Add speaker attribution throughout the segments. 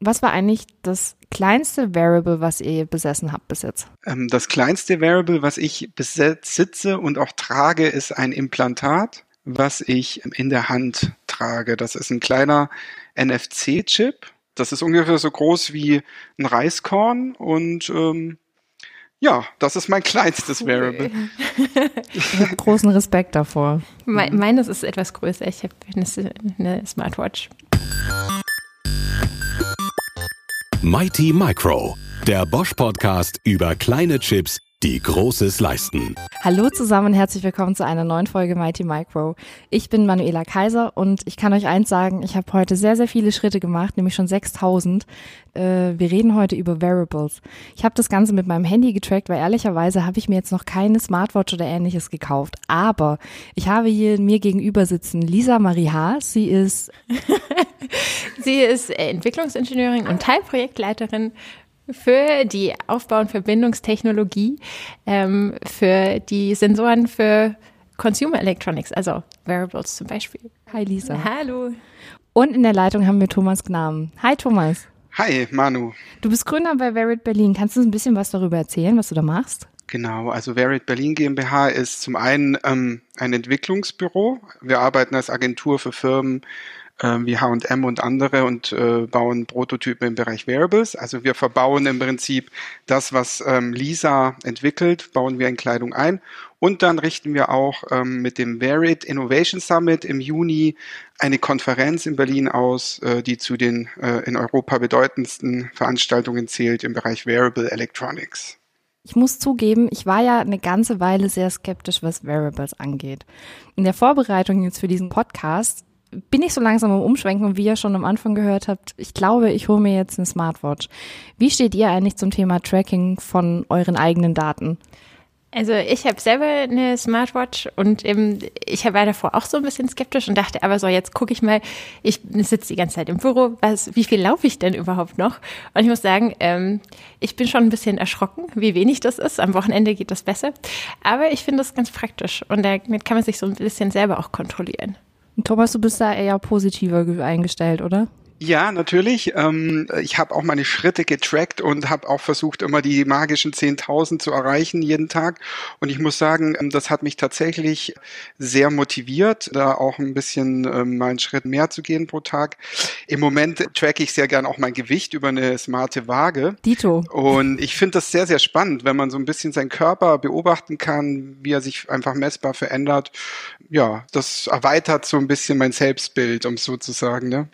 Speaker 1: Was war eigentlich das kleinste Variable, was ihr besessen habt bis jetzt?
Speaker 2: Ähm, das kleinste Variable, was ich besitze und auch trage, ist ein Implantat, was ich in der Hand trage. Das ist ein kleiner NFC-Chip. Das ist ungefähr so groß wie ein Reiskorn und ähm, ja, das ist mein kleinstes Variable.
Speaker 1: ich habe großen Respekt davor.
Speaker 3: Me meines ist etwas größer. Ich habe eine, eine Smartwatch.
Speaker 4: Mighty Micro, der Bosch Podcast über kleine Chips, die Großes leisten.
Speaker 1: Hallo zusammen und herzlich willkommen zu einer neuen Folge Mighty Micro. Ich bin Manuela Kaiser und ich kann euch eins sagen, ich habe heute sehr, sehr viele Schritte gemacht, nämlich schon 6000. Äh, wir reden heute über Wearables. Ich habe das Ganze mit meinem Handy getrackt, weil ehrlicherweise habe ich mir jetzt noch keine Smartwatch oder ähnliches gekauft. Aber ich habe hier mir gegenüber sitzen Lisa Marie Haas. Sie ist...
Speaker 3: Sie ist Entwicklungsingenieurin und Teilprojektleiterin für die Aufbau- und Verbindungstechnologie, ähm, für die Sensoren für Consumer Electronics, also Wearables zum Beispiel.
Speaker 1: Hi Lisa.
Speaker 3: Hallo.
Speaker 1: Und in der Leitung haben wir Thomas Gnamen. Hi Thomas.
Speaker 2: Hi Manu.
Speaker 1: Du bist Gründer bei Verit Berlin. Kannst du uns ein bisschen was darüber erzählen, was du da machst?
Speaker 2: Genau, also Verit Berlin GmbH ist zum einen ähm, ein Entwicklungsbüro. Wir arbeiten als Agentur für Firmen äh, wie H&M und andere und äh, bauen Prototypen im Bereich Wearables. Also wir verbauen im Prinzip das, was ähm, Lisa entwickelt, bauen wir in Kleidung ein. Und dann richten wir auch ähm, mit dem Verit Innovation Summit im Juni eine Konferenz in Berlin aus, äh, die zu den äh, in Europa bedeutendsten Veranstaltungen zählt im Bereich Wearable Electronics.
Speaker 1: Ich muss zugeben, ich war ja eine ganze Weile sehr skeptisch, was Wearables angeht. In der Vorbereitung jetzt für diesen Podcast bin ich so langsam am Umschwenken und wie ihr schon am Anfang gehört habt, ich glaube, ich hole mir jetzt eine Smartwatch. Wie steht ihr eigentlich zum Thema Tracking von euren eigenen Daten?
Speaker 3: Also ich habe selber eine Smartwatch und eben, ich war davor auch so ein bisschen skeptisch und dachte, aber so, jetzt gucke ich mal, ich sitze die ganze Zeit im Büro, was, wie viel laufe ich denn überhaupt noch? Und ich muss sagen, ähm, ich bin schon ein bisschen erschrocken, wie wenig das ist. Am Wochenende geht das besser. Aber ich finde das ganz praktisch und damit kann man sich so ein bisschen selber auch kontrollieren.
Speaker 1: Thomas, du bist da eher positiver eingestellt, oder?
Speaker 2: Ja, natürlich. Ähm, ich habe auch meine Schritte getrackt und habe auch versucht, immer die magischen 10.000 zu erreichen jeden Tag. Und ich muss sagen, ähm, das hat mich tatsächlich sehr motiviert, da auch ein bisschen ähm, mal einen Schritt mehr zu gehen pro Tag. Im Moment tracke ich sehr gern auch mein Gewicht über eine smarte Waage.
Speaker 1: Dito.
Speaker 2: Und ich finde das sehr, sehr spannend, wenn man so ein bisschen seinen Körper beobachten kann, wie er sich einfach messbar verändert. Ja, das erweitert so ein bisschen mein Selbstbild, um es so zu sagen. Ne?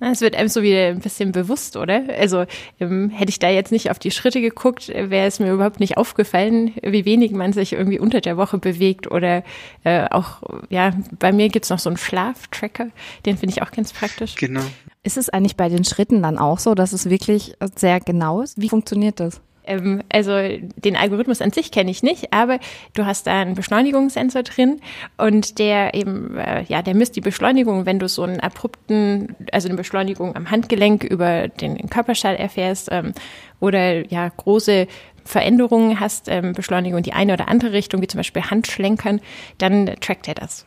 Speaker 3: Es wird einem so wieder ein bisschen bewusst, oder? Also ähm, hätte ich da jetzt nicht auf die Schritte geguckt, wäre es mir überhaupt nicht aufgefallen, wie wenig man sich irgendwie unter der Woche bewegt. Oder äh, auch, ja, bei mir gibt's noch so einen Schlaftracker, den finde ich auch ganz praktisch.
Speaker 2: Genau.
Speaker 1: Ist es eigentlich bei den Schritten dann auch so, dass es wirklich sehr genau ist? Wie funktioniert das?
Speaker 3: Ähm, also den Algorithmus an sich kenne ich nicht, aber du hast da einen Beschleunigungssensor drin und der eben, äh, ja, der misst die Beschleunigung, wenn du so einen abrupten, also eine Beschleunigung am Handgelenk über den Körperschall erfährst ähm, oder ja, große Veränderungen hast, ähm, Beschleunigung in die eine oder andere Richtung, wie zum Beispiel Handschlenkern, dann trackt er das.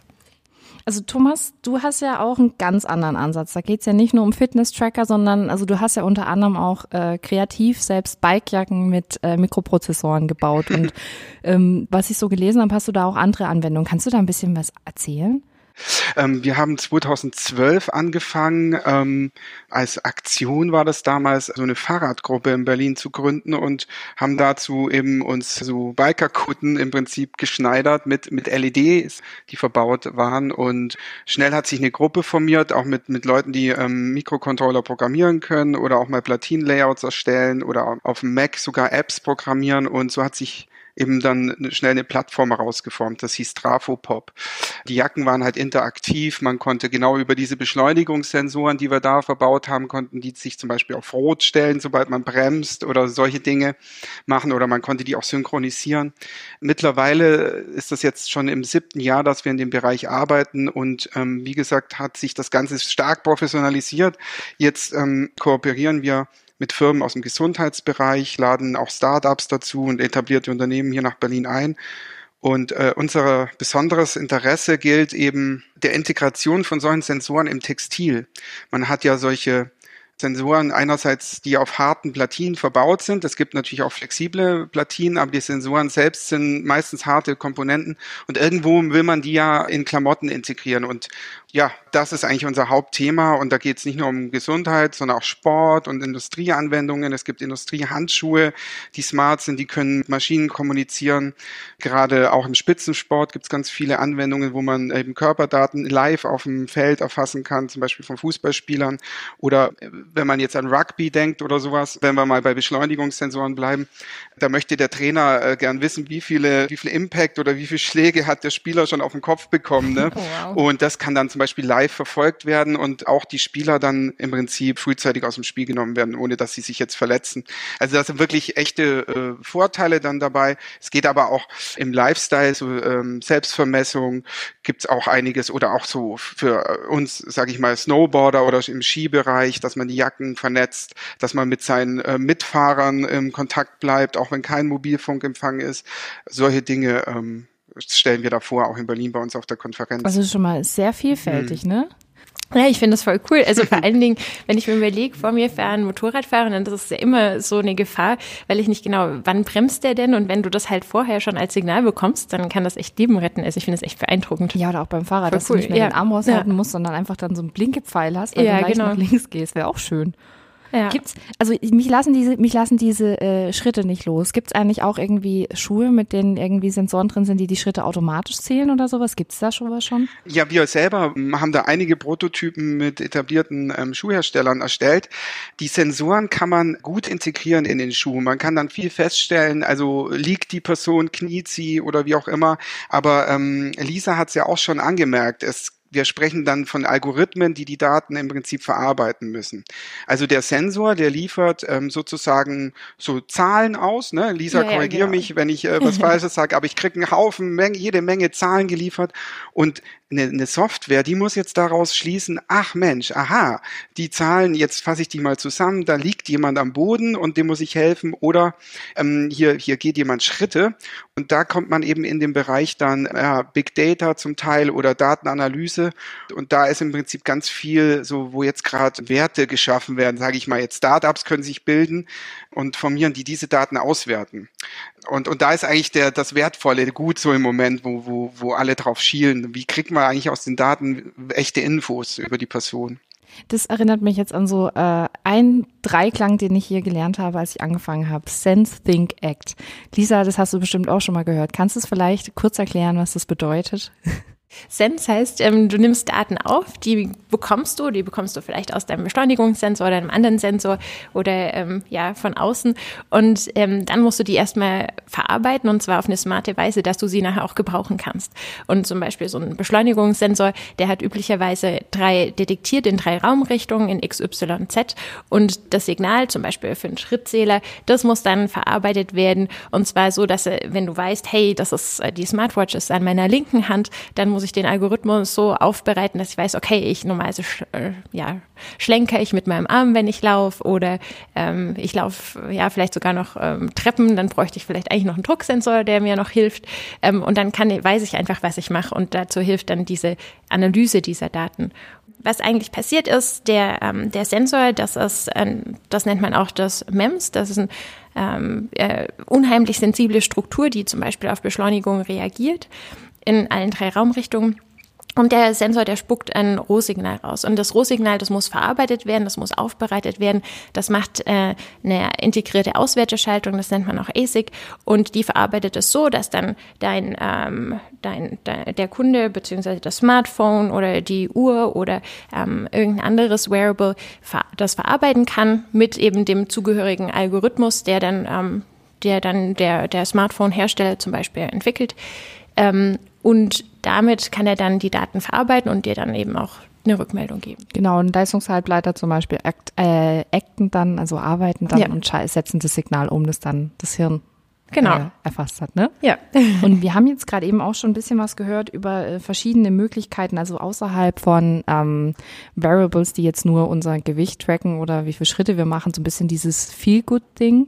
Speaker 1: Also Thomas, du hast ja auch einen ganz anderen Ansatz. Da geht's ja nicht nur um Fitness-Tracker, sondern also du hast ja unter anderem auch äh, kreativ selbst Bikejacken mit äh, Mikroprozessoren gebaut. Und ähm, was ich so gelesen habe, hast du da auch andere Anwendungen. Kannst du da ein bisschen was erzählen?
Speaker 2: Ähm, wir haben 2012 angefangen, ähm, als Aktion war das damals, so eine Fahrradgruppe in Berlin zu gründen und haben dazu eben uns so Bikerkutten im Prinzip geschneidert mit, mit LEDs, die verbaut waren. Und schnell hat sich eine Gruppe formiert, auch mit, mit Leuten, die ähm, Mikrocontroller programmieren können oder auch mal Platin-Layouts erstellen oder auf dem Mac sogar Apps programmieren. Und so hat sich eben dann schnell eine Plattform herausgeformt. Das hieß Trafopop. Die Jacken waren halt interaktiv. Man konnte genau über diese Beschleunigungssensoren, die wir da verbaut haben, konnten die sich zum Beispiel auf Rot stellen, sobald man bremst oder solche Dinge machen oder man konnte die auch synchronisieren. Mittlerweile ist das jetzt schon im siebten Jahr, dass wir in dem Bereich arbeiten und ähm, wie gesagt hat sich das Ganze stark professionalisiert. Jetzt ähm, kooperieren wir mit Firmen aus dem Gesundheitsbereich, laden auch Startups dazu und etablierte Unternehmen hier nach Berlin ein. Und äh, unser besonderes Interesse gilt eben der Integration von solchen Sensoren im Textil. Man hat ja solche Sensoren einerseits, die auf harten Platinen verbaut sind. Es gibt natürlich auch flexible Platinen, aber die Sensoren selbst sind meistens harte Komponenten und irgendwo will man die ja in Klamotten integrieren und ja, das ist eigentlich unser Hauptthema und da geht es nicht nur um Gesundheit, sondern auch Sport und Industrieanwendungen. Es gibt Industriehandschuhe, die smart sind, die können mit Maschinen kommunizieren. Gerade auch im Spitzensport gibt es ganz viele Anwendungen, wo man eben Körperdaten live auf dem Feld erfassen kann, zum Beispiel von Fußballspielern oder wenn man jetzt an Rugby denkt oder sowas, wenn wir mal bei Beschleunigungssensoren bleiben, da möchte der Trainer äh, gern wissen, wie viele, wie viel Impact oder wie viele Schläge hat der Spieler schon auf den Kopf bekommen. Ne? Oh, wow. Und das kann dann zum Beispiel live verfolgt werden und auch die Spieler dann im Prinzip frühzeitig aus dem Spiel genommen werden, ohne dass sie sich jetzt verletzen. Also das sind wirklich echte äh, Vorteile dann dabei. Es geht aber auch im Lifestyle, so ähm, Selbstvermessung gibt's auch einiges oder auch so für uns, sage ich mal, Snowboarder oder im Skibereich, dass man die Jacken vernetzt, dass man mit seinen äh, Mitfahrern im Kontakt bleibt, auch wenn kein Mobilfunkempfang ist. Solche Dinge ähm, stellen wir da vor, auch in Berlin bei uns auf der Konferenz.
Speaker 1: Also schon mal sehr vielfältig, mhm. ne?
Speaker 3: Ja, ich finde das voll cool. Also vor allen Dingen, wenn ich mir überlege, vor mir fahren Motorradfahrer, dann ist es ja immer so eine Gefahr, weil ich nicht genau, wann bremst der denn? Und wenn du das halt vorher schon als Signal bekommst, dann kann das echt Leben retten. Also ich finde das echt beeindruckend.
Speaker 1: Ja, oder auch beim Fahrrad, voll dass cool. du nicht mehr ja. den Arm raushalten ja. musst, sondern einfach dann so einen Blinkepfeil hast, weil ja, du leicht genau. nach links gehst. Wäre auch schön. Ja. Gibt's, also mich lassen diese, mich lassen diese äh, Schritte nicht los. Gibt es eigentlich auch irgendwie Schuhe, mit denen irgendwie Sensoren drin sind, die die Schritte automatisch zählen oder sowas? Gibt es da schon was schon?
Speaker 2: Ja, wir selber haben da einige Prototypen mit etablierten ähm, Schuhherstellern erstellt. Die Sensoren kann man gut integrieren in den Schuh. Man kann dann viel feststellen, also liegt die Person, kniet sie oder wie auch immer. Aber ähm, Lisa hat es ja auch schon angemerkt. Es wir sprechen dann von Algorithmen, die die Daten im Prinzip verarbeiten müssen. Also der Sensor, der liefert ähm, sozusagen so Zahlen aus. Ne? Lisa, ja, korrigier ja, genau. mich, wenn ich äh, was Falsches sage, aber ich kriege einen Haufen, Menge, jede Menge Zahlen geliefert und eine, eine Software, die muss jetzt daraus schließen, ach Mensch, aha, die Zahlen, jetzt fasse ich die mal zusammen, da liegt jemand am Boden und dem muss ich helfen oder ähm, hier, hier geht jemand Schritte und da kommt man eben in den Bereich dann ja, Big Data zum Teil oder Datenanalyse und da ist im Prinzip ganz viel so, wo jetzt gerade Werte geschaffen werden, sage ich mal jetzt, Startups können sich bilden und formieren, die diese Daten auswerten. Und, und da ist eigentlich der, das Wertvolle gut so im Moment, wo, wo, wo alle drauf schielen. Wie kriegt man eigentlich aus den Daten echte Infos über die Person?
Speaker 1: Das erinnert mich jetzt an so äh, ein Dreiklang, den ich hier gelernt habe, als ich angefangen habe. Sense, Think, Act. Lisa, das hast du bestimmt auch schon mal gehört. Kannst du es vielleicht kurz erklären, was das bedeutet?
Speaker 3: Sense heißt, ähm, du nimmst Daten auf, die bekommst du, die bekommst du vielleicht aus deinem Beschleunigungssensor oder einem anderen Sensor oder ähm, ja von außen. Und ähm, dann musst du die erstmal verarbeiten und zwar auf eine smarte Weise, dass du sie nachher auch gebrauchen kannst. Und zum Beispiel so ein Beschleunigungssensor, der hat üblicherweise drei detektiert in drei Raumrichtungen in X, Y, Z. Und das Signal zum Beispiel für einen Schrittzähler, das muss dann verarbeitet werden. Und zwar so, dass wenn du weißt, hey, das ist äh, die Smartwatch ist an meiner linken Hand, dann muss ich den Algorithmus so aufbereiten, dass ich weiß, okay, ich normalerweise sch äh, ja, schlenker ich mit meinem Arm, wenn ich laufe oder ähm, ich laufe ja vielleicht sogar noch ähm, Treppen, dann bräuchte ich vielleicht eigentlich noch einen Drucksensor, der mir noch hilft ähm, und dann kann, weiß ich einfach, was ich mache und dazu hilft dann diese Analyse dieser Daten. Was eigentlich passiert ist, der, ähm, der Sensor, das ist, ähm, das nennt man auch das MEMS, das ist eine ähm, äh, unheimlich sensible Struktur, die zum Beispiel auf Beschleunigung reagiert in allen drei Raumrichtungen. Und der Sensor, der spuckt ein Rohsignal raus. Und das Rohsignal, das muss verarbeitet werden, das muss aufbereitet werden. Das macht äh, eine integrierte Auswerteschaltung, das nennt man auch ASIC. Und die verarbeitet es so, dass dann dein, ähm, dein, dein der Kunde beziehungsweise das Smartphone oder die Uhr oder ähm, irgendein anderes Wearable das verarbeiten kann mit eben dem zugehörigen Algorithmus, der dann, ähm, der dann der, der Smartphone-Hersteller zum Beispiel entwickelt. Ähm, und damit kann er dann die Daten verarbeiten und dir dann eben auch eine Rückmeldung geben.
Speaker 1: Genau, ein Leistungshalbleiter zum Beispiel act, äh, acten dann, also arbeiten dann ja. und setzen das Signal um, das dann das Hirn
Speaker 3: genau.
Speaker 1: äh, erfasst hat, ne?
Speaker 3: Ja.
Speaker 1: Und wir haben jetzt gerade eben auch schon ein bisschen was gehört über äh, verschiedene Möglichkeiten, also außerhalb von ähm, Variables, die jetzt nur unser Gewicht tracken oder wie viele Schritte wir machen, so ein bisschen dieses Feel-Good-Ding.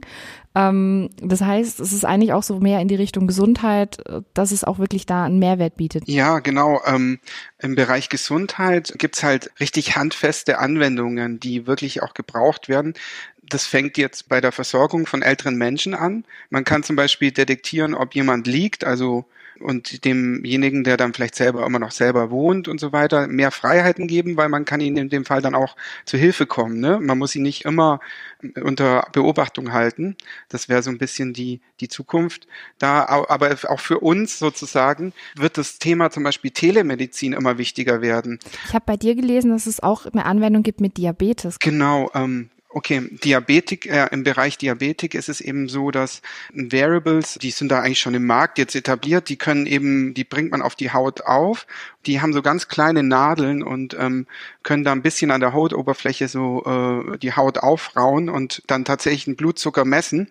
Speaker 1: Ähm, das heißt, es ist eigentlich auch so mehr in die Richtung Gesundheit, äh, dass es auch wirklich da einen Mehrwert bietet.
Speaker 2: Ja, genau. Ähm, Im Bereich Gesundheit gibt's halt richtig handfeste Anwendungen, die wirklich auch gebraucht werden. Das fängt jetzt bei der Versorgung von älteren Menschen an. Man kann zum Beispiel detektieren, ob jemand liegt, also und demjenigen, der dann vielleicht selber immer noch selber wohnt und so weiter, mehr Freiheiten geben, weil man kann ihnen in dem Fall dann auch zu Hilfe kommen. Ne? Man muss sie nicht immer unter Beobachtung halten. Das wäre so ein bisschen die, die Zukunft. Da, aber auch für uns sozusagen wird das Thema zum Beispiel Telemedizin immer wichtiger werden.
Speaker 1: Ich habe bei dir gelesen, dass es auch eine Anwendung gibt mit Diabetes.
Speaker 2: Genau, ähm, Okay, Diabetik, äh, im Bereich Diabetik ist es eben so, dass Variables, die sind da eigentlich schon im Markt jetzt etabliert, die können eben, die bringt man auf die Haut auf, die haben so ganz kleine Nadeln und ähm, können da ein bisschen an der Hautoberfläche so äh, die Haut aufrauen und dann tatsächlich einen Blutzucker messen.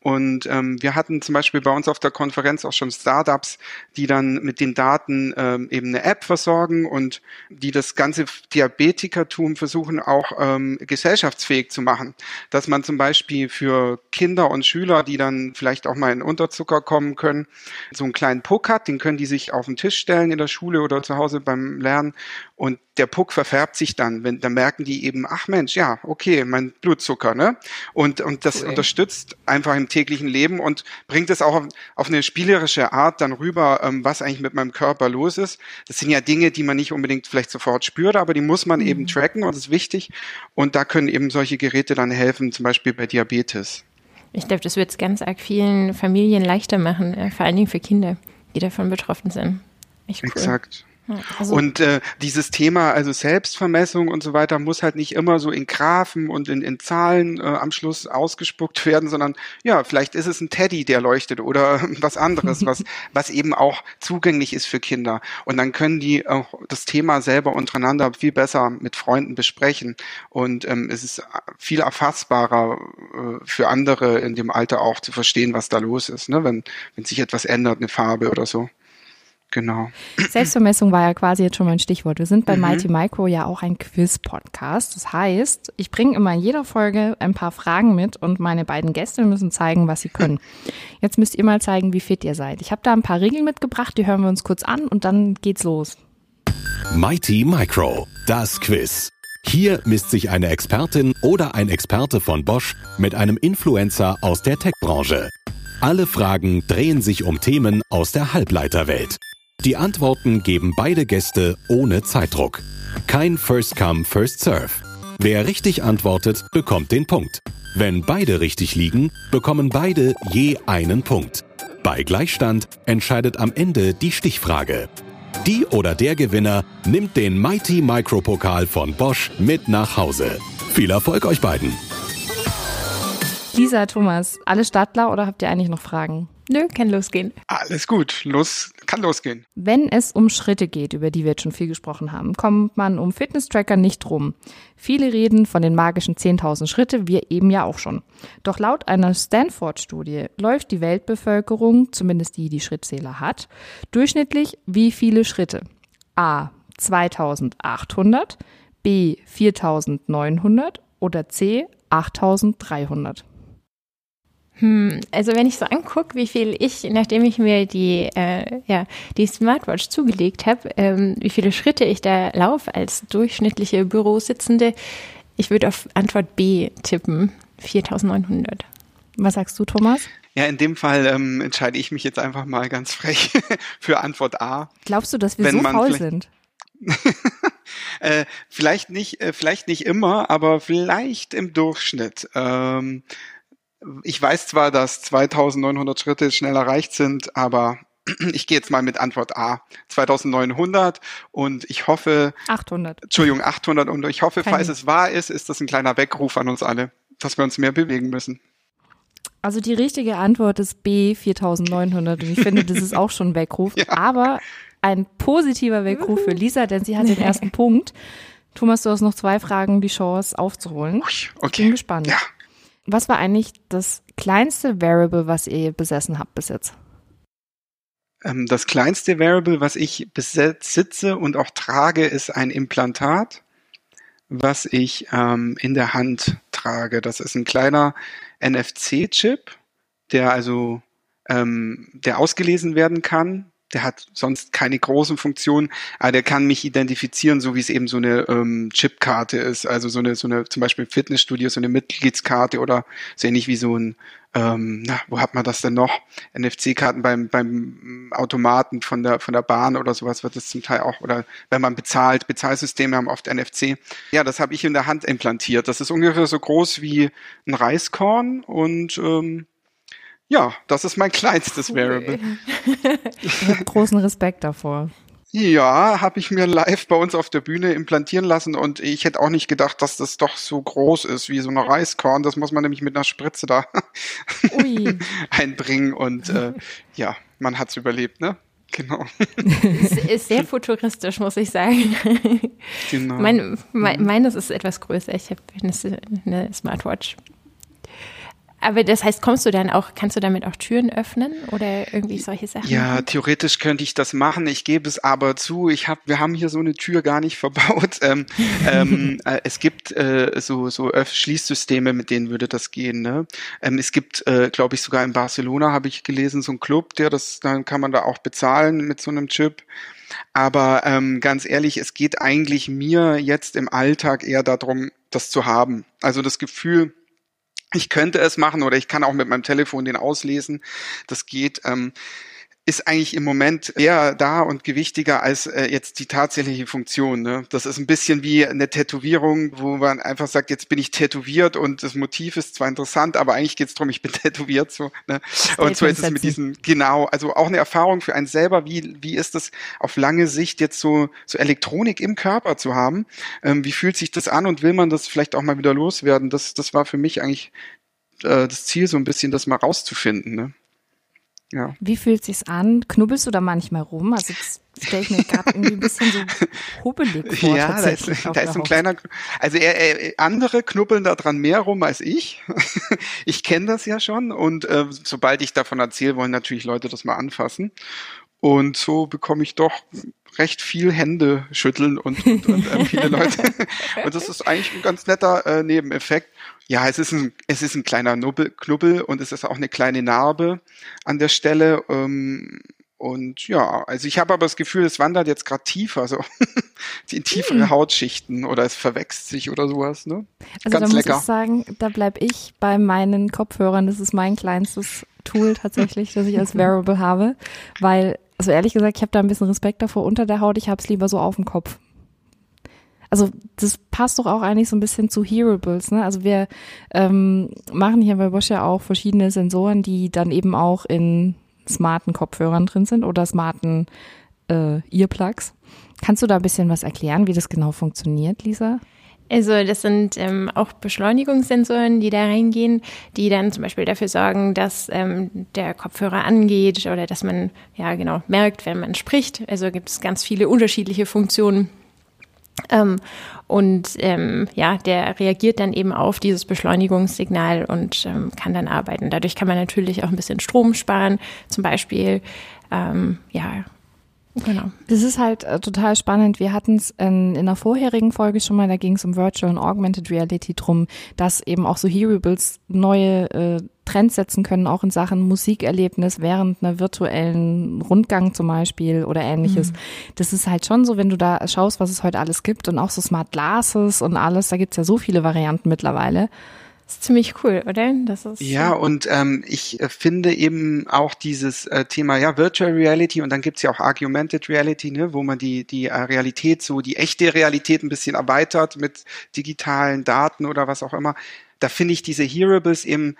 Speaker 2: Und ähm, wir hatten zum Beispiel bei uns auf der Konferenz auch schon Startups, die dann mit den Daten ähm, eben eine App versorgen und die das ganze Diabetikertum versuchen auch ähm, gesellschaftsfähig zu machen. Dass man zum Beispiel für Kinder und Schüler, die dann vielleicht auch mal in Unterzucker kommen können, so einen kleinen Puck hat, den können die sich auf den Tisch stellen in der Schule oder zu Hause beim Lernen und der Puck verfärbt sich dann, wenn dann merken die eben, ach Mensch, ja, okay, mein Blutzucker, ne? Und und das cool. unterstützt einfach im täglichen Leben und bringt es auch auf, auf eine spielerische Art dann rüber, ähm, was eigentlich mit meinem Körper los ist. Das sind ja Dinge, die man nicht unbedingt vielleicht sofort spürt, aber die muss man mhm. eben tracken und das ist wichtig. Und da können eben solche Geräte dann helfen, zum Beispiel bei Diabetes.
Speaker 3: Ich glaube, das wird es ganz arg vielen Familien leichter machen, äh, vor allen Dingen für Kinder, die davon betroffen sind.
Speaker 2: Echt cool. Exakt. Also und äh, dieses Thema, also Selbstvermessung und so weiter, muss halt nicht immer so in Graphen und in, in Zahlen äh, am Schluss ausgespuckt werden, sondern ja, vielleicht ist es ein Teddy, der leuchtet oder was anderes, was, was eben auch zugänglich ist für Kinder. Und dann können die auch das Thema selber untereinander viel besser mit Freunden besprechen. Und ähm, es ist viel erfassbarer äh, für andere in dem Alter auch zu verstehen, was da los ist, ne? wenn, wenn sich etwas ändert, eine Farbe oder so. Genau.
Speaker 1: Selbstvermessung war ja quasi jetzt schon mein Stichwort. Wir sind bei mhm. Mighty Micro ja auch ein Quiz-Podcast. Das heißt, ich bringe immer in jeder Folge ein paar Fragen mit und meine beiden Gäste müssen zeigen, was sie können. Jetzt müsst ihr mal zeigen, wie fit ihr seid. Ich habe da ein paar Regeln mitgebracht, die hören wir uns kurz an und dann geht's los.
Speaker 4: Mighty Micro, das Quiz. Hier misst sich eine Expertin oder ein Experte von Bosch mit einem Influencer aus der Tech-Branche. Alle Fragen drehen sich um Themen aus der Halbleiterwelt. Die Antworten geben beide Gäste ohne Zeitdruck. Kein First Come, First Serve. Wer richtig antwortet, bekommt den Punkt. Wenn beide richtig liegen, bekommen beide je einen Punkt. Bei Gleichstand entscheidet am Ende die Stichfrage. Die oder der Gewinner nimmt den Mighty Micro Pokal von Bosch mit nach Hause. Viel Erfolg euch beiden!
Speaker 1: Lisa, Thomas, alle Stadtler oder habt ihr eigentlich noch Fragen?
Speaker 3: Nö, kann losgehen.
Speaker 2: Alles gut, los, kann losgehen.
Speaker 1: Wenn es um Schritte geht, über die wir jetzt schon viel gesprochen haben, kommt man um Fitness-Tracker nicht rum. Viele reden von den magischen 10.000 Schritte, wir eben ja auch schon. Doch laut einer Stanford-Studie läuft die Weltbevölkerung, zumindest die, die Schrittzähler hat, durchschnittlich wie viele Schritte? A. 2800, B. 4900 oder C. 8300.
Speaker 3: Hm, also wenn ich so angucke, wie viel ich, nachdem ich mir die, äh, ja, die Smartwatch zugelegt habe, ähm, wie viele Schritte ich da laufe als durchschnittliche Bürositzende, ich würde auf Antwort B tippen, 4900.
Speaker 1: Was sagst du, Thomas?
Speaker 2: Ja, in dem Fall ähm, entscheide ich mich jetzt einfach mal ganz frech für Antwort A.
Speaker 1: Glaubst du, dass wir so faul sind?
Speaker 2: äh, vielleicht nicht, äh, vielleicht nicht immer, aber vielleicht im Durchschnitt. Ähm, ich weiß zwar, dass 2900 Schritte schnell erreicht sind, aber ich gehe jetzt mal mit Antwort A. 2900 und ich hoffe.
Speaker 1: 800.
Speaker 2: Entschuldigung, 800 und ich hoffe, Kein falls es wahr ist, ist das ein kleiner Weckruf an uns alle, dass wir uns mehr bewegen müssen.
Speaker 1: Also die richtige Antwort ist B, 4900 und ich finde, das ist auch schon ein Weckruf, ja. aber ein positiver Weckruf für Lisa, denn sie hat den ersten Punkt. Thomas, du hast noch zwei Fragen die Chance aufzuholen.
Speaker 2: Okay.
Speaker 1: Ich bin gespannt.
Speaker 2: Ja.
Speaker 1: Was war eigentlich das kleinste Variable, was ihr besessen habt bis jetzt?
Speaker 2: Ähm, das kleinste Variable, was ich besitze und auch trage, ist ein Implantat, was ich ähm, in der Hand trage. Das ist ein kleiner NFC-Chip, der also ähm, der ausgelesen werden kann der hat sonst keine großen Funktionen, aber der kann mich identifizieren, so wie es eben so eine ähm, Chipkarte ist, also so eine, so eine zum Beispiel Fitnessstudio, so eine Mitgliedskarte oder so ähnlich wie so ein, ähm, na, wo hat man das denn noch? NFC-Karten beim, beim Automaten von der, von der Bahn oder sowas wird das zum Teil auch, oder wenn man bezahlt, Bezahlsysteme haben oft NFC. Ja, das habe ich in der Hand implantiert. Das ist ungefähr so groß wie ein Reiskorn und ähm, ja, das ist mein kleinstes Variable.
Speaker 1: ich habe großen Respekt davor.
Speaker 2: Ja, habe ich mir live bei uns auf der Bühne implantieren lassen und ich hätte auch nicht gedacht, dass das doch so groß ist wie so eine Reiskorn. Das muss man nämlich mit einer Spritze da einbringen und äh, ja, man hat's überlebt, ne? Genau.
Speaker 3: ist, ist sehr futuristisch, muss ich sagen. Genau. Mein, mein, mhm. meines ist etwas größer. Ich habe eine, eine Smartwatch. Aber das heißt, kommst du dann auch, kannst du damit auch Türen öffnen oder irgendwie solche Sachen?
Speaker 2: Ja, theoretisch könnte ich das machen. Ich gebe es aber zu. Ich habe, wir haben hier so eine Tür gar nicht verbaut. Ähm, ähm, äh, es gibt äh, so so Schließsysteme, mit denen würde das gehen. Ne? Ähm, es gibt, äh, glaube ich, sogar in Barcelona habe ich gelesen, so ein Club, der das, dann kann man da auch bezahlen mit so einem Chip. Aber ähm, ganz ehrlich, es geht eigentlich mir jetzt im Alltag eher darum, das zu haben. Also das Gefühl, ich könnte es machen oder ich kann auch mit meinem Telefon den auslesen. Das geht. Ähm, ist eigentlich im Moment eher da und gewichtiger als äh, jetzt die tatsächliche Funktion. Ne? Das ist ein bisschen wie eine Tätowierung, wo man einfach sagt, jetzt bin ich tätowiert und das Motiv ist zwar interessant, aber eigentlich geht es darum, ich bin tätowiert. So, ne? Und so ist es mit diesem, genau, also auch eine Erfahrung für einen selber, wie, wie ist es auf lange Sicht jetzt so, so Elektronik im Körper zu haben? Ähm, wie fühlt sich das an und will man das vielleicht auch mal wieder loswerden? Das, das war für mich eigentlich äh, das Ziel, so ein bisschen das mal rauszufinden. Ne?
Speaker 1: Ja. Wie fühlt sich's an? Knubbelst du da manchmal rum? Also stelle ich mir gerade irgendwie ein bisschen so hubbelig vor.
Speaker 2: Ja, da ist, da ist ein kleiner, also er, andere knubbeln da dran mehr rum als ich. ich kenne das ja schon und äh, sobald ich davon erzähle, wollen natürlich Leute das mal anfassen. Und so bekomme ich doch recht viel Hände schütteln und, und, und äh, viele Leute. und das ist eigentlich ein ganz netter äh, Nebeneffekt. Ja, es ist ein, es ist ein kleiner Knubbel, Knubbel und es ist auch eine kleine Narbe an der Stelle. Ähm, und ja, also ich habe aber das Gefühl, es wandert jetzt gerade tiefer, so in tiefere hm. Hautschichten oder es verwächst sich oder sowas. Ne?
Speaker 1: Also Ganz da lecker. muss ich sagen, da bleib ich bei meinen Kopfhörern. Das ist mein kleinstes Tool tatsächlich, das ich als Variable habe, weil also ehrlich gesagt, ich habe da ein bisschen Respekt davor unter der Haut. Ich habe es lieber so auf dem Kopf also das passt doch auch eigentlich so ein bisschen zu Hearables, ne? Also wir ähm, machen hier bei Bosch ja auch verschiedene Sensoren, die dann eben auch in smarten Kopfhörern drin sind oder smarten äh, Earplugs. Kannst du da ein bisschen was erklären, wie das genau funktioniert, Lisa?
Speaker 3: Also das sind ähm, auch Beschleunigungssensoren, die da reingehen, die dann zum Beispiel dafür sorgen, dass ähm, der Kopfhörer angeht oder dass man ja genau merkt, wenn man spricht. Also gibt es ganz viele unterschiedliche Funktionen. Ähm, und ähm, ja, der reagiert dann eben auf dieses Beschleunigungssignal und ähm, kann dann arbeiten. Dadurch kann man natürlich auch ein bisschen Strom sparen, zum Beispiel. Ähm, ja,
Speaker 1: Genau. Das ist halt äh, total spannend. Wir hatten es in, in einer vorherigen Folge schon mal, da ging es um Virtual und Augmented Reality drum, dass eben auch so Hearables neue äh, Trends setzen können, auch in Sachen Musikerlebnis während einer virtuellen Rundgang zum Beispiel oder ähnliches. Mhm. Das ist halt schon so, wenn du da schaust, was es heute alles gibt und auch so Smart Glasses und alles, da gibt's ja so viele Varianten mittlerweile.
Speaker 3: Das ist ziemlich cool, oder?
Speaker 2: Das ist ja, und ähm, ich äh, finde eben auch dieses äh, Thema, ja, Virtual Reality und dann gibt's ja auch Augmented Reality, ne, wo man die, die äh, Realität, so die echte Realität ein bisschen erweitert mit digitalen Daten oder was auch immer. Da finde ich diese Hearables eben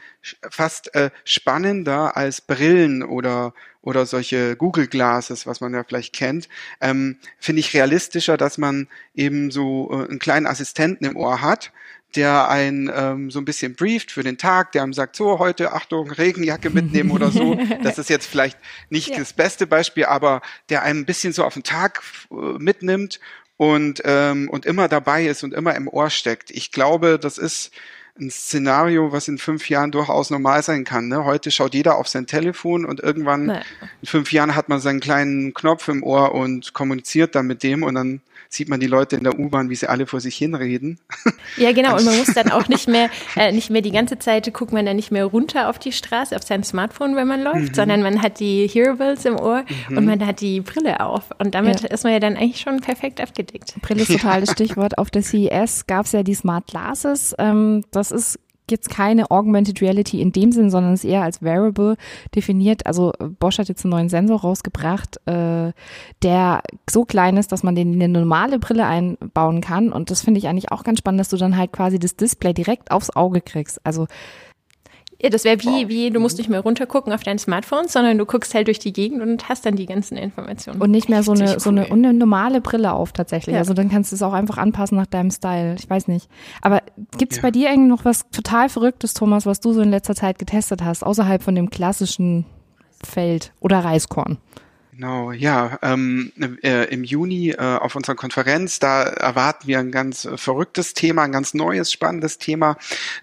Speaker 2: fast äh, spannender als Brillen oder oder solche Google Glasses, was man ja vielleicht kennt, ähm, finde ich realistischer, dass man eben so äh, einen kleinen Assistenten im Ohr hat, der einen ähm, so ein bisschen brieft für den Tag, der einem sagt, so heute, Achtung, Regenjacke mitnehmen oder so. Das ist jetzt vielleicht nicht ja. das beste Beispiel, aber der einem ein bisschen so auf den Tag äh, mitnimmt und, ähm, und immer dabei ist und immer im Ohr steckt. Ich glaube, das ist ein Szenario, was in fünf Jahren durchaus normal sein kann. Ne? Heute schaut jeder auf sein Telefon und irgendwann nee. in fünf Jahren hat man seinen kleinen Knopf im Ohr und kommuniziert dann mit dem und dann sieht man die Leute in der U-Bahn, wie sie alle vor sich hinreden.
Speaker 3: Ja, genau. Und man muss dann auch nicht mehr, äh, nicht mehr die ganze Zeit, guckt man dann nicht mehr runter auf die Straße, auf sein Smartphone, wenn man läuft, mhm. sondern man hat die Hearables im Ohr mhm. und man hat die Brille auf. Und damit ja. ist man ja dann eigentlich schon perfekt abgedeckt.
Speaker 1: Brille ist total das Stichwort. Auf der CES gab es ja die Smart Glasses. Ähm, das ist jetzt keine Augmented Reality in dem Sinn, sondern ist eher als Wearable definiert. Also Bosch hat jetzt einen neuen Sensor rausgebracht, äh, der so klein ist, dass man den in eine normale Brille einbauen kann. Und das finde ich eigentlich auch ganz spannend, dass du dann halt quasi das Display direkt aufs Auge kriegst. Also
Speaker 3: ja, das wäre wie, wie, du musst nicht mehr runtergucken auf dein Smartphone, sondern du guckst halt durch die Gegend und hast dann die ganzen Informationen.
Speaker 1: Und nicht mehr so eine, so eine, eine normale Brille auf tatsächlich. Ja. Also dann kannst du es auch einfach anpassen nach deinem Style. Ich weiß nicht. Aber gibt's ja. bei dir eigentlich noch was total Verrücktes, Thomas, was du so in letzter Zeit getestet hast, außerhalb von dem klassischen Feld oder Reiskorn?
Speaker 2: Genau, ja. Ähm, äh, Im Juni äh, auf unserer Konferenz, da erwarten wir ein ganz verrücktes Thema, ein ganz neues, spannendes Thema.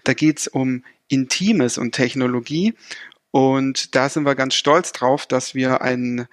Speaker 2: Da geht's um Intimes und Technologie. Und da sind wir ganz stolz drauf, dass wir einen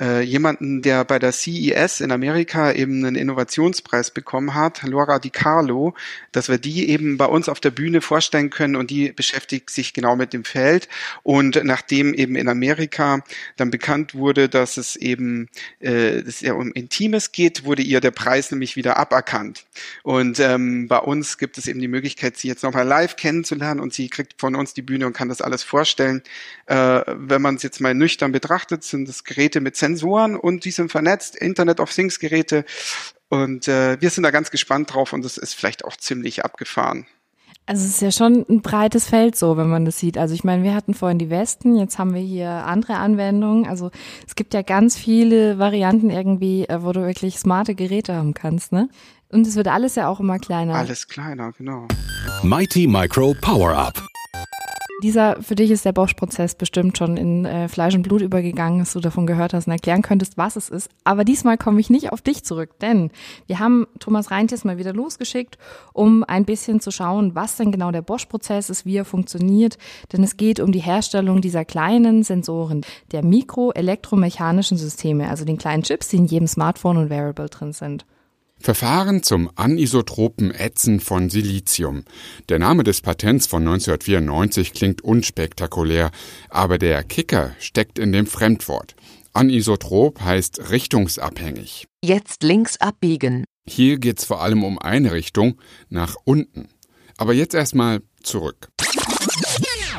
Speaker 2: äh, jemanden, der bei der CES in Amerika eben einen Innovationspreis bekommen hat, Laura Di Carlo, dass wir die eben bei uns auf der Bühne vorstellen können und die beschäftigt sich genau mit dem Feld. Und nachdem eben in Amerika dann bekannt wurde, dass es eben äh, dass es um Intimes geht, wurde ihr der Preis nämlich wieder aberkannt. Und ähm, bei uns gibt es eben die Möglichkeit, sie jetzt nochmal live kennenzulernen und sie kriegt von uns die Bühne und kann das alles vorstellen. Äh, wenn man es jetzt mal nüchtern betrachtet, sind das Geräte mit Sensoren und die sind vernetzt, Internet of Things Geräte. Und äh, wir sind da ganz gespannt drauf und es ist vielleicht auch ziemlich abgefahren.
Speaker 1: Also es ist ja schon ein breites Feld so, wenn man das sieht. Also ich meine, wir hatten vorhin die Westen, jetzt haben wir hier andere Anwendungen. Also es gibt ja ganz viele Varianten irgendwie, äh, wo du wirklich smarte Geräte haben kannst, ne? Und es wird alles ja auch immer kleiner.
Speaker 2: Alles kleiner, genau.
Speaker 4: Mighty Micro Power Up.
Speaker 1: Dieser, für dich ist der Bosch-Prozess bestimmt schon in äh, Fleisch und Blut übergegangen, dass du davon gehört hast und erklären könntest, was es ist. Aber diesmal komme ich nicht auf dich zurück, denn wir haben Thomas Reintes mal wieder losgeschickt, um ein bisschen zu schauen, was denn genau der Bosch-Prozess ist, wie er funktioniert. Denn es geht um die Herstellung dieser kleinen Sensoren, der mikroelektromechanischen Systeme, also den kleinen Chips, die in jedem Smartphone und Wearable drin sind.
Speaker 5: Verfahren zum anisotropen Ätzen von Silizium. Der Name des Patents von 1994 klingt unspektakulär, aber der Kicker steckt in dem Fremdwort. Anisotrop heißt richtungsabhängig.
Speaker 6: Jetzt links abbiegen.
Speaker 5: Hier geht's vor allem um eine Richtung, nach unten. Aber jetzt erstmal zurück.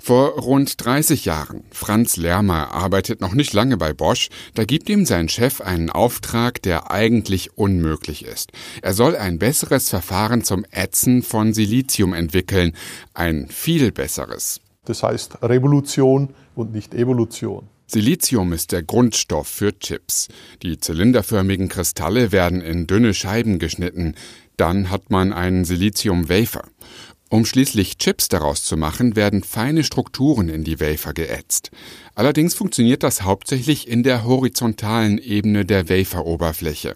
Speaker 5: Vor rund 30 Jahren. Franz Lermer arbeitet noch nicht lange bei Bosch. Da gibt ihm sein Chef einen Auftrag, der eigentlich unmöglich ist. Er soll ein besseres Verfahren zum Ätzen von Silizium entwickeln. Ein viel besseres.
Speaker 7: Das heißt Revolution und nicht Evolution.
Speaker 5: Silizium ist der Grundstoff für Chips. Die zylinderförmigen Kristalle werden in dünne Scheiben geschnitten. Dann hat man einen Silizium-Wafer. Um schließlich Chips daraus zu machen, werden feine Strukturen in die Wafer geätzt. Allerdings funktioniert das hauptsächlich in der horizontalen Ebene der Waferoberfläche.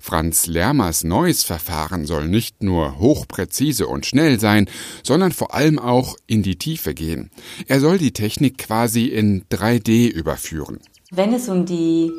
Speaker 5: Franz Lermers neues Verfahren soll nicht nur hochpräzise und schnell sein, sondern vor allem auch in die Tiefe gehen. Er soll die Technik quasi in 3D überführen.
Speaker 8: Wenn es um die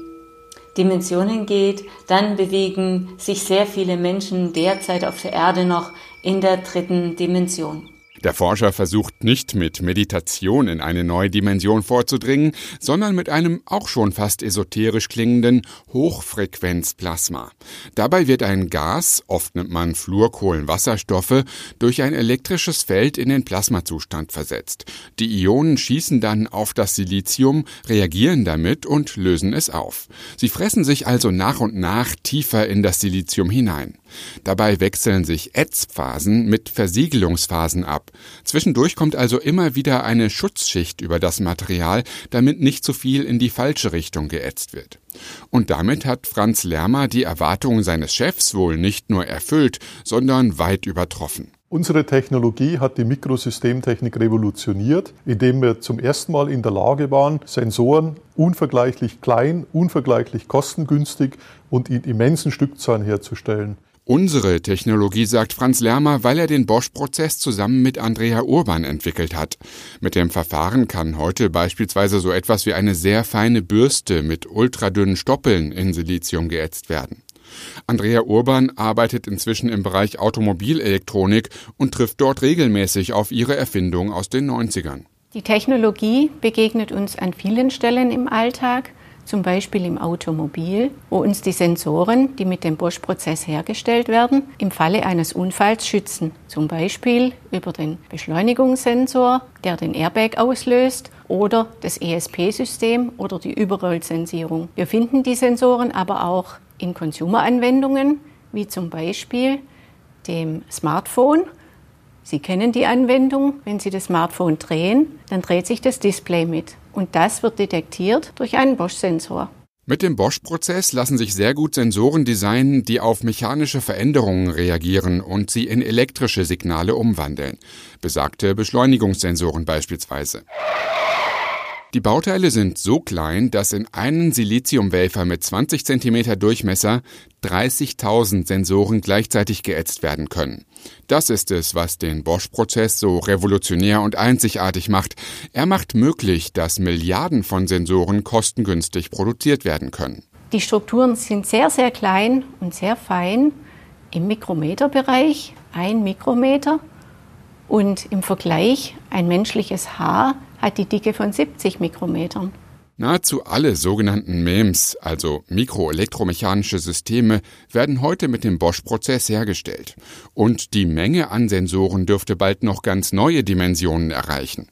Speaker 8: Dimensionen geht, dann bewegen sich sehr viele Menschen derzeit auf der Erde noch in der dritten Dimension.
Speaker 5: Der Forscher versucht nicht mit Meditation in eine neue Dimension vorzudringen, sondern mit einem auch schon fast esoterisch klingenden Hochfrequenzplasma. Dabei wird ein Gas, oft nennt man Fluorkohlenwasserstoffe, durch ein elektrisches Feld in den Plasmazustand versetzt. Die Ionen schießen dann auf das Silizium, reagieren damit und lösen es auf. Sie fressen sich also nach und nach tiefer in das Silizium hinein. Dabei wechseln sich Ätzphasen mit Versiegelungsphasen ab. Zwischendurch kommt also immer wieder eine Schutzschicht über das Material, damit nicht zu viel in die falsche Richtung geätzt wird. Und damit hat Franz Lermer die Erwartungen seines Chefs wohl nicht nur erfüllt, sondern weit übertroffen.
Speaker 7: Unsere Technologie hat die Mikrosystemtechnik revolutioniert, indem wir zum ersten Mal in der Lage waren, Sensoren unvergleichlich klein, unvergleichlich kostengünstig und in immensen Stückzahlen herzustellen.
Speaker 5: Unsere Technologie, sagt Franz Lermer, weil er den Bosch-Prozess zusammen mit Andrea Urban entwickelt hat. Mit dem Verfahren kann heute beispielsweise so etwas wie eine sehr feine Bürste mit ultradünnen Stoppeln in Silizium geätzt werden. Andrea Urban arbeitet inzwischen im Bereich Automobilelektronik und trifft dort regelmäßig auf ihre Erfindung aus den 90ern.
Speaker 9: Die Technologie begegnet uns an vielen Stellen im Alltag zum Beispiel im Automobil, wo uns die Sensoren, die mit dem Bosch-Prozess hergestellt werden, im Falle eines Unfalls schützen. Zum Beispiel über den Beschleunigungssensor, der den Airbag auslöst, oder das ESP-System oder die Überrollsensierung. Wir finden die Sensoren aber auch in Consumer-Anwendungen, wie zum Beispiel dem Smartphone. Sie kennen die Anwendung, wenn Sie das Smartphone drehen, dann dreht sich das Display mit. Und das wird detektiert durch einen Bosch-Sensor.
Speaker 5: Mit dem Bosch-Prozess lassen sich sehr gut Sensoren designen, die auf mechanische Veränderungen reagieren und sie in elektrische Signale umwandeln. Besagte Beschleunigungssensoren beispielsweise. Die Bauteile sind so klein, dass in einen Siliziumwafer mit 20 cm Durchmesser 30.000 Sensoren gleichzeitig geätzt werden können. Das ist es, was den Bosch-Prozess so revolutionär und einzigartig macht. Er macht möglich, dass Milliarden von Sensoren kostengünstig produziert werden können.
Speaker 9: Die Strukturen sind sehr, sehr klein und sehr fein im Mikrometerbereich, ein Mikrometer. Und im Vergleich ein menschliches Haar hat die Dicke von 70 Mikrometern.
Speaker 5: Nahezu alle sogenannten MEMS, also mikroelektromechanische Systeme, werden heute mit dem Bosch-Prozess hergestellt. Und die Menge an Sensoren dürfte bald noch ganz neue Dimensionen erreichen.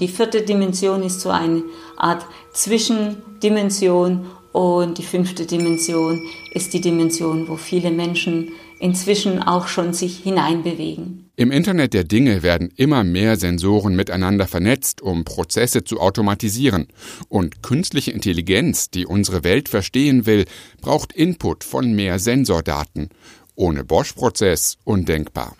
Speaker 8: Die vierte Dimension ist so eine Art Zwischendimension und die fünfte Dimension ist die Dimension, wo viele Menschen inzwischen auch schon sich hineinbewegen.
Speaker 5: Im Internet der Dinge werden immer mehr Sensoren miteinander vernetzt, um Prozesse zu automatisieren. Und künstliche Intelligenz, die unsere Welt verstehen will, braucht Input von mehr Sensordaten. Ohne Bosch-Prozess undenkbar.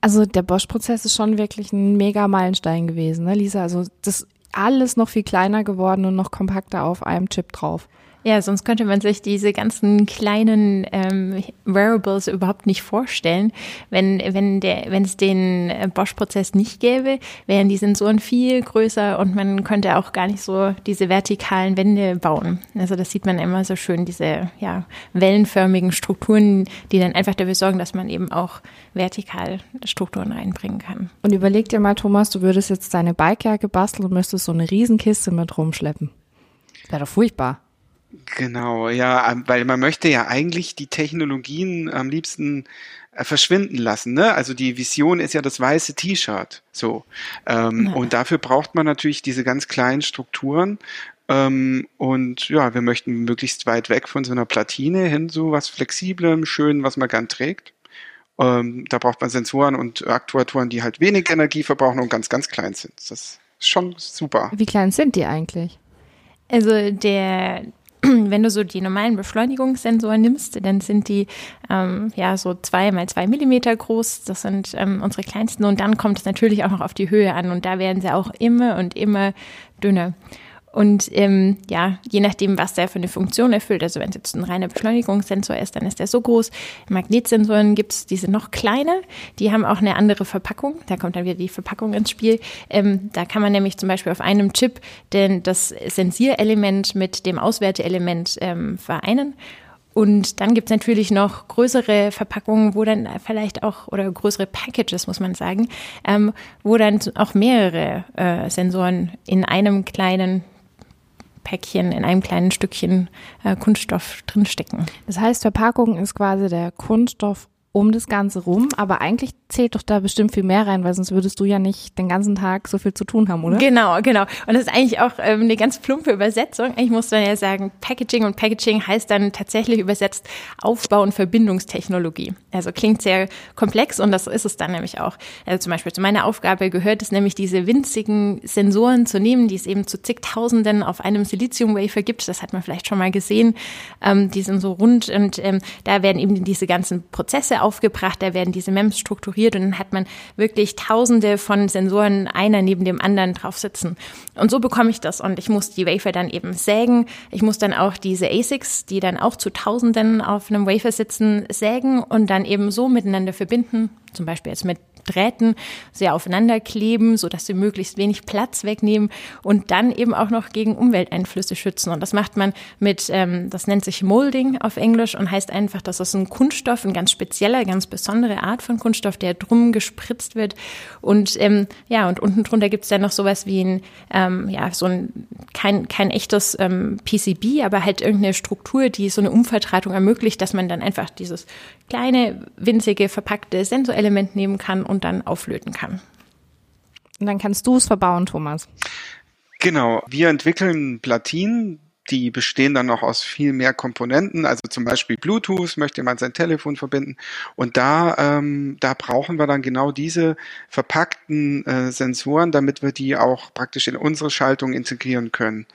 Speaker 1: Also der Bosch-Prozess ist schon wirklich ein mega Meilenstein gewesen, ne, Lisa? Also das ist alles noch viel kleiner geworden und noch kompakter auf einem Chip drauf.
Speaker 3: Ja, sonst könnte man sich diese ganzen kleinen ähm, Wearables überhaupt nicht vorstellen. Wenn, wenn, der, wenn es den äh, Bosch-Prozess nicht gäbe, wären die Sensoren viel größer und man könnte auch gar nicht so diese vertikalen Wände bauen. Also das sieht man immer so schön, diese ja, wellenförmigen Strukturen, die dann einfach dafür sorgen, dass man eben auch vertikal Strukturen reinbringen kann.
Speaker 1: Und überleg dir mal, Thomas, du würdest jetzt deine Bikejacke basteln und müsstest so eine Riesenkiste mit rumschleppen. Wäre doch furchtbar.
Speaker 2: Genau, ja, ähm, weil man möchte ja eigentlich die Technologien am liebsten äh, verschwinden lassen. Ne? Also die Vision ist ja das weiße T-Shirt. So. Ähm, ja. Und dafür braucht man natürlich diese ganz kleinen Strukturen. Ähm, und ja, wir möchten möglichst weit weg von so einer Platine hin zu was Flexiblem, schön, was man gern trägt. Ähm, da braucht man Sensoren und Aktuatoren, die halt wenig Energie verbrauchen und ganz, ganz klein sind. Das ist schon super.
Speaker 1: Wie klein sind die eigentlich?
Speaker 3: Also der wenn du so die normalen Beschleunigungssensoren nimmst, dann sind die ähm, ja so zwei mal zwei Millimeter groß. Das sind ähm, unsere kleinsten. Und dann kommt es natürlich auch noch auf die Höhe an. Und da werden sie auch immer und immer dünner. Und ähm, ja, je nachdem, was der für eine Funktion erfüllt, also wenn es jetzt ein reiner Beschleunigungssensor ist, dann ist der so groß. Magnetsensoren gibt es diese noch kleiner, die haben auch eine andere Verpackung. Da kommt dann wieder die Verpackung ins Spiel. Ähm, da kann man nämlich zum Beispiel auf einem Chip denn das Sensierelement mit dem Auswerteelement ähm, vereinen. Und dann gibt es natürlich noch größere Verpackungen, wo dann vielleicht auch, oder größere Packages, muss man sagen, ähm, wo dann auch mehrere äh, Sensoren in einem kleinen Päckchen in einem kleinen Stückchen äh, Kunststoff drinstecken.
Speaker 1: Das heißt, Verpackung ist quasi der Kunststoff um das Ganze rum, aber eigentlich zählt doch da bestimmt viel mehr rein, weil sonst würdest du ja nicht den ganzen Tag so viel zu tun haben, oder?
Speaker 3: Genau, genau. Und das ist eigentlich auch ähm, eine ganz plumpe Übersetzung. Eigentlich muss man ja sagen, Packaging und Packaging heißt dann tatsächlich übersetzt Aufbau- und Verbindungstechnologie. Also klingt sehr komplex und das ist es dann nämlich auch. Also zum Beispiel zu meiner Aufgabe gehört es nämlich, diese winzigen Sensoren zu nehmen, die es eben zu zigtausenden auf einem Silizium-Wafer gibt. Das hat man vielleicht schon mal gesehen. Ähm, die sind so rund und ähm, da werden eben diese ganzen Prozesse aufgebracht, da werden diese MEMS strukturiert und dann hat man wirklich tausende von Sensoren einer neben dem anderen drauf sitzen. Und so bekomme ich das und ich muss die Wafer dann eben sägen. Ich muss dann auch diese ASICs, die dann auch zu Tausenden auf einem Wafer sitzen, sägen und dann eben so miteinander verbinden, zum Beispiel jetzt mit Drähten sehr aufeinander kleben, so dass sie möglichst wenig Platz wegnehmen und dann eben auch noch gegen Umwelteinflüsse schützen. Und das macht man mit, ähm, das nennt sich Molding auf Englisch und heißt einfach, dass das ein Kunststoff, ein ganz spezieller, ganz besondere Art von Kunststoff, der drum gespritzt wird. Und ähm, ja, und unten drunter gibt's dann noch sowas wie ein, ähm, ja, so ein kein, kein echtes ähm, PCB, aber halt irgendeine Struktur, die so eine Umvertratung ermöglicht, dass man dann einfach dieses kleine, winzige, verpackte Sensorelement nehmen kann und dann auflöten kann.
Speaker 1: Und dann kannst du es verbauen, Thomas.
Speaker 2: Genau, wir entwickeln Platinen, die bestehen dann noch aus viel mehr Komponenten, also zum Beispiel Bluetooth, möchte man sein Telefon verbinden. Und da, ähm, da brauchen wir dann genau diese verpackten äh, Sensoren, damit wir die auch praktisch in unsere Schaltung integrieren können.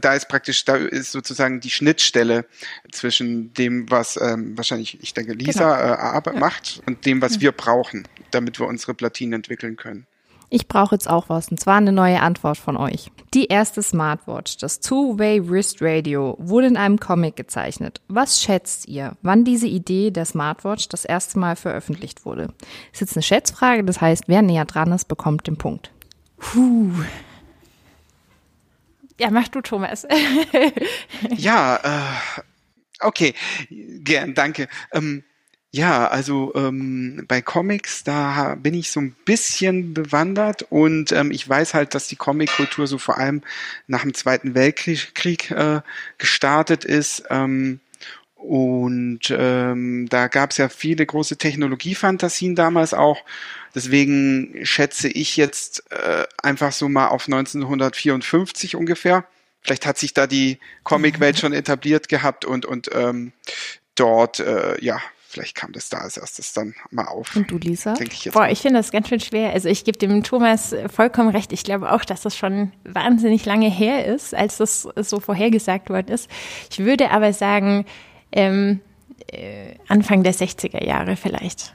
Speaker 2: Da ist praktisch, da ist sozusagen die Schnittstelle zwischen dem, was ähm, wahrscheinlich, ich denke, Lisa genau. äh, macht und dem, was ja. wir brauchen, damit wir unsere Platinen entwickeln können.
Speaker 1: Ich brauche jetzt auch was, und zwar eine neue Antwort von euch. Die erste Smartwatch, das Two-Way Wrist Radio, wurde in einem Comic gezeichnet. Was schätzt ihr, wann diese Idee der Smartwatch das erste Mal veröffentlicht wurde? Ist jetzt eine Schätzfrage, das heißt, wer näher dran ist, bekommt den Punkt.
Speaker 3: Puh. Ja, mach du, Thomas.
Speaker 2: ja, äh, okay, gern, danke. Ähm, ja, also ähm, bei Comics, da bin ich so ein bisschen bewandert und ähm, ich weiß halt, dass die Comic-Kultur so vor allem nach dem Zweiten Weltkrieg Krieg, äh, gestartet ist. Ähm, und ähm, da gab es ja viele große Technologiefantasien damals auch. Deswegen schätze ich jetzt äh, einfach so mal auf 1954 ungefähr. Vielleicht hat sich da die Comicwelt schon etabliert gehabt und, und ähm, dort, äh, ja, Vielleicht kam das da als erstes dann mal auf.
Speaker 1: Und du, Lisa?
Speaker 3: Ich jetzt Boah, ich finde das ganz schön schwer. Also ich gebe dem Thomas vollkommen recht. Ich glaube auch, dass das schon wahnsinnig lange her ist, als das so vorhergesagt worden ist. Ich würde aber sagen, ähm, äh, Anfang der 60er Jahre vielleicht.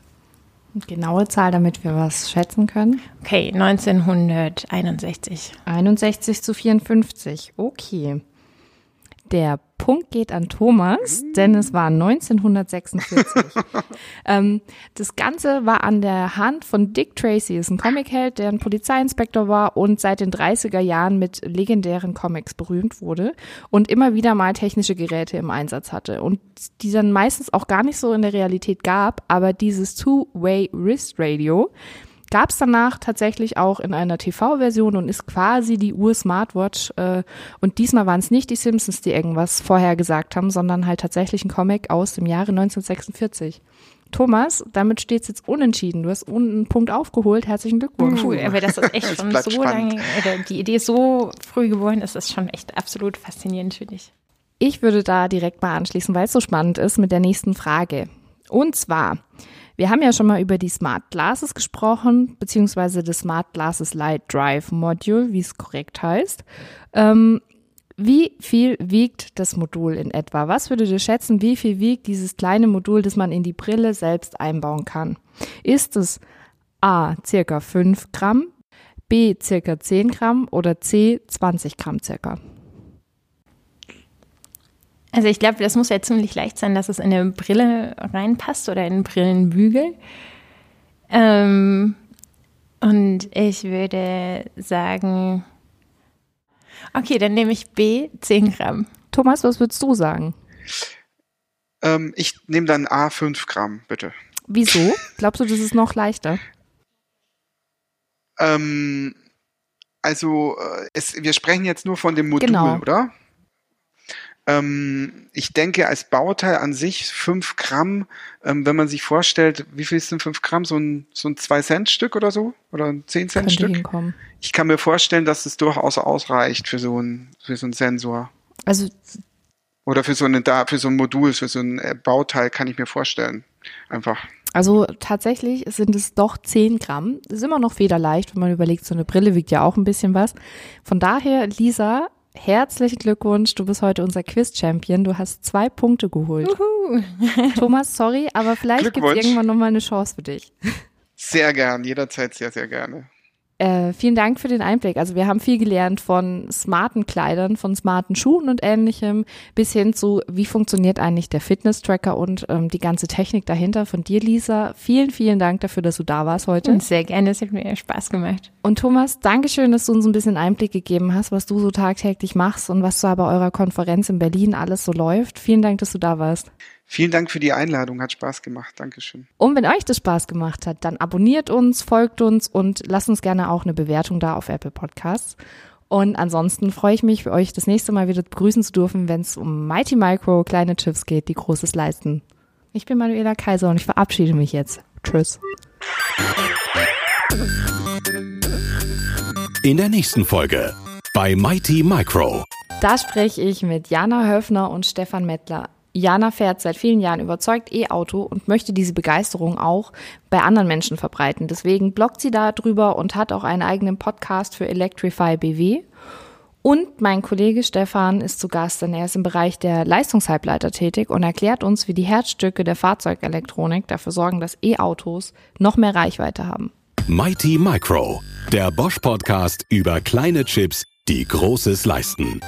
Speaker 1: Genaue Zahl, damit wir was schätzen können.
Speaker 3: Okay, 1961.
Speaker 1: 61 zu 54. Okay. Der Punkt geht an Thomas, denn es war 1946. ähm, das Ganze war an der Hand von Dick Tracy, ist ein Comicheld, der ein Polizeiinspektor war und seit den 30er Jahren mit legendären Comics berühmt wurde und immer wieder mal technische Geräte im Einsatz hatte und die dann meistens auch gar nicht so in der Realität gab, aber dieses Two-Way Wrist Radio, gab es danach tatsächlich auch in einer TV-Version und ist quasi die Ur-Smartwatch. Äh, und diesmal waren es nicht die Simpsons, die irgendwas vorher gesagt haben, sondern halt tatsächlich ein Comic aus dem Jahre 1946. Thomas, damit steht es jetzt unentschieden. Du hast einen Punkt aufgeholt. Herzlichen Glückwunsch.
Speaker 3: Cool, aber das ist echt schon so spannend. lange, oder die Idee ist so früh geworden, ist das schon echt absolut faszinierend, finde ich.
Speaker 1: Ich würde da direkt mal anschließen, weil es so spannend ist mit der nächsten Frage. Und zwar, wir haben ja schon mal über die Smart Glasses gesprochen, beziehungsweise das Smart Glasses Light Drive Module, wie es korrekt heißt. Ähm, wie viel wiegt das Modul in etwa? Was würdet ihr schätzen, wie viel wiegt dieses kleine Modul, das man in die Brille selbst einbauen kann? Ist es A circa 5 Gramm, B circa 10 Gramm oder C 20 Gramm circa?
Speaker 3: Also ich glaube, das muss ja ziemlich leicht sein, dass es in eine Brille reinpasst oder in einen Brillenbügel. Ähm, und ich würde sagen, okay, dann nehme ich B, 10 Gramm.
Speaker 1: Thomas, was würdest du sagen?
Speaker 2: Ähm, ich nehme dann A, 5 Gramm, bitte.
Speaker 1: Wieso? Glaubst du, das ist noch leichter?
Speaker 2: Ähm, also, äh, es, wir sprechen jetzt nur von dem Modul, genau. oder? Ähm, ich denke, als Bauteil an sich fünf Gramm, ähm, wenn man sich vorstellt, wie viel sind fünf Gramm? So ein, so ein 2-Cent-Stück oder so? Oder ein 10-Cent-Stück? Ich kann mir vorstellen, dass es durchaus ausreicht für so ein, für so einen Sensor.
Speaker 1: Also.
Speaker 2: Oder für so, eine, für so ein Modul, für so ein äh, Bauteil kann ich mir vorstellen. Einfach.
Speaker 1: Also tatsächlich sind es doch 10 Gramm. Ist immer noch federleicht, wenn man überlegt, so eine Brille wiegt ja auch ein bisschen was. Von daher, Lisa, herzlichen Glückwunsch. Du bist heute unser Quiz-Champion. Du hast zwei Punkte geholt.
Speaker 3: Uhu.
Speaker 1: Thomas, sorry, aber vielleicht gibt es irgendwann nochmal eine Chance für dich.
Speaker 2: Sehr gern, jederzeit sehr, sehr gerne.
Speaker 1: Äh, vielen Dank für den Einblick. Also wir haben viel gelernt von smarten Kleidern, von smarten Schuhen und ähnlichem, bis hin zu, wie funktioniert eigentlich der Fitness-Tracker und ähm, die ganze Technik dahinter von dir, Lisa. Vielen, vielen Dank dafür, dass du da warst heute.
Speaker 3: Sehr gerne, es hat mir Spaß gemacht.
Speaker 1: Und Thomas, Dankeschön, dass du uns ein bisschen Einblick gegeben hast, was du so tagtäglich machst und was da bei eurer Konferenz in Berlin alles so läuft. Vielen Dank, dass du da warst.
Speaker 2: Vielen Dank für die Einladung, hat Spaß gemacht. Dankeschön.
Speaker 1: Und wenn euch das Spaß gemacht hat, dann abonniert uns, folgt uns und lasst uns gerne auch eine Bewertung da auf Apple Podcasts. Und ansonsten freue ich mich, für euch das nächste Mal wieder begrüßen zu dürfen, wenn es um Mighty Micro, kleine Chips geht, die Großes leisten. Ich bin Manuela Kaiser und ich verabschiede mich jetzt. Tschüss.
Speaker 4: In der nächsten Folge bei Mighty Micro.
Speaker 1: Da spreche ich mit Jana Höfner und Stefan Mettler. Jana fährt seit vielen Jahren überzeugt E-Auto und möchte diese Begeisterung auch bei anderen Menschen verbreiten. Deswegen bloggt sie darüber und hat auch einen eigenen Podcast für Electrify BW. Und mein Kollege Stefan ist zu Gast, denn er ist im Bereich der Leistungshalbleiter tätig und erklärt uns, wie die Herzstücke der Fahrzeugelektronik dafür sorgen, dass E-Autos noch mehr Reichweite haben.
Speaker 4: Mighty Micro, der Bosch Podcast über kleine Chips, die Großes leisten.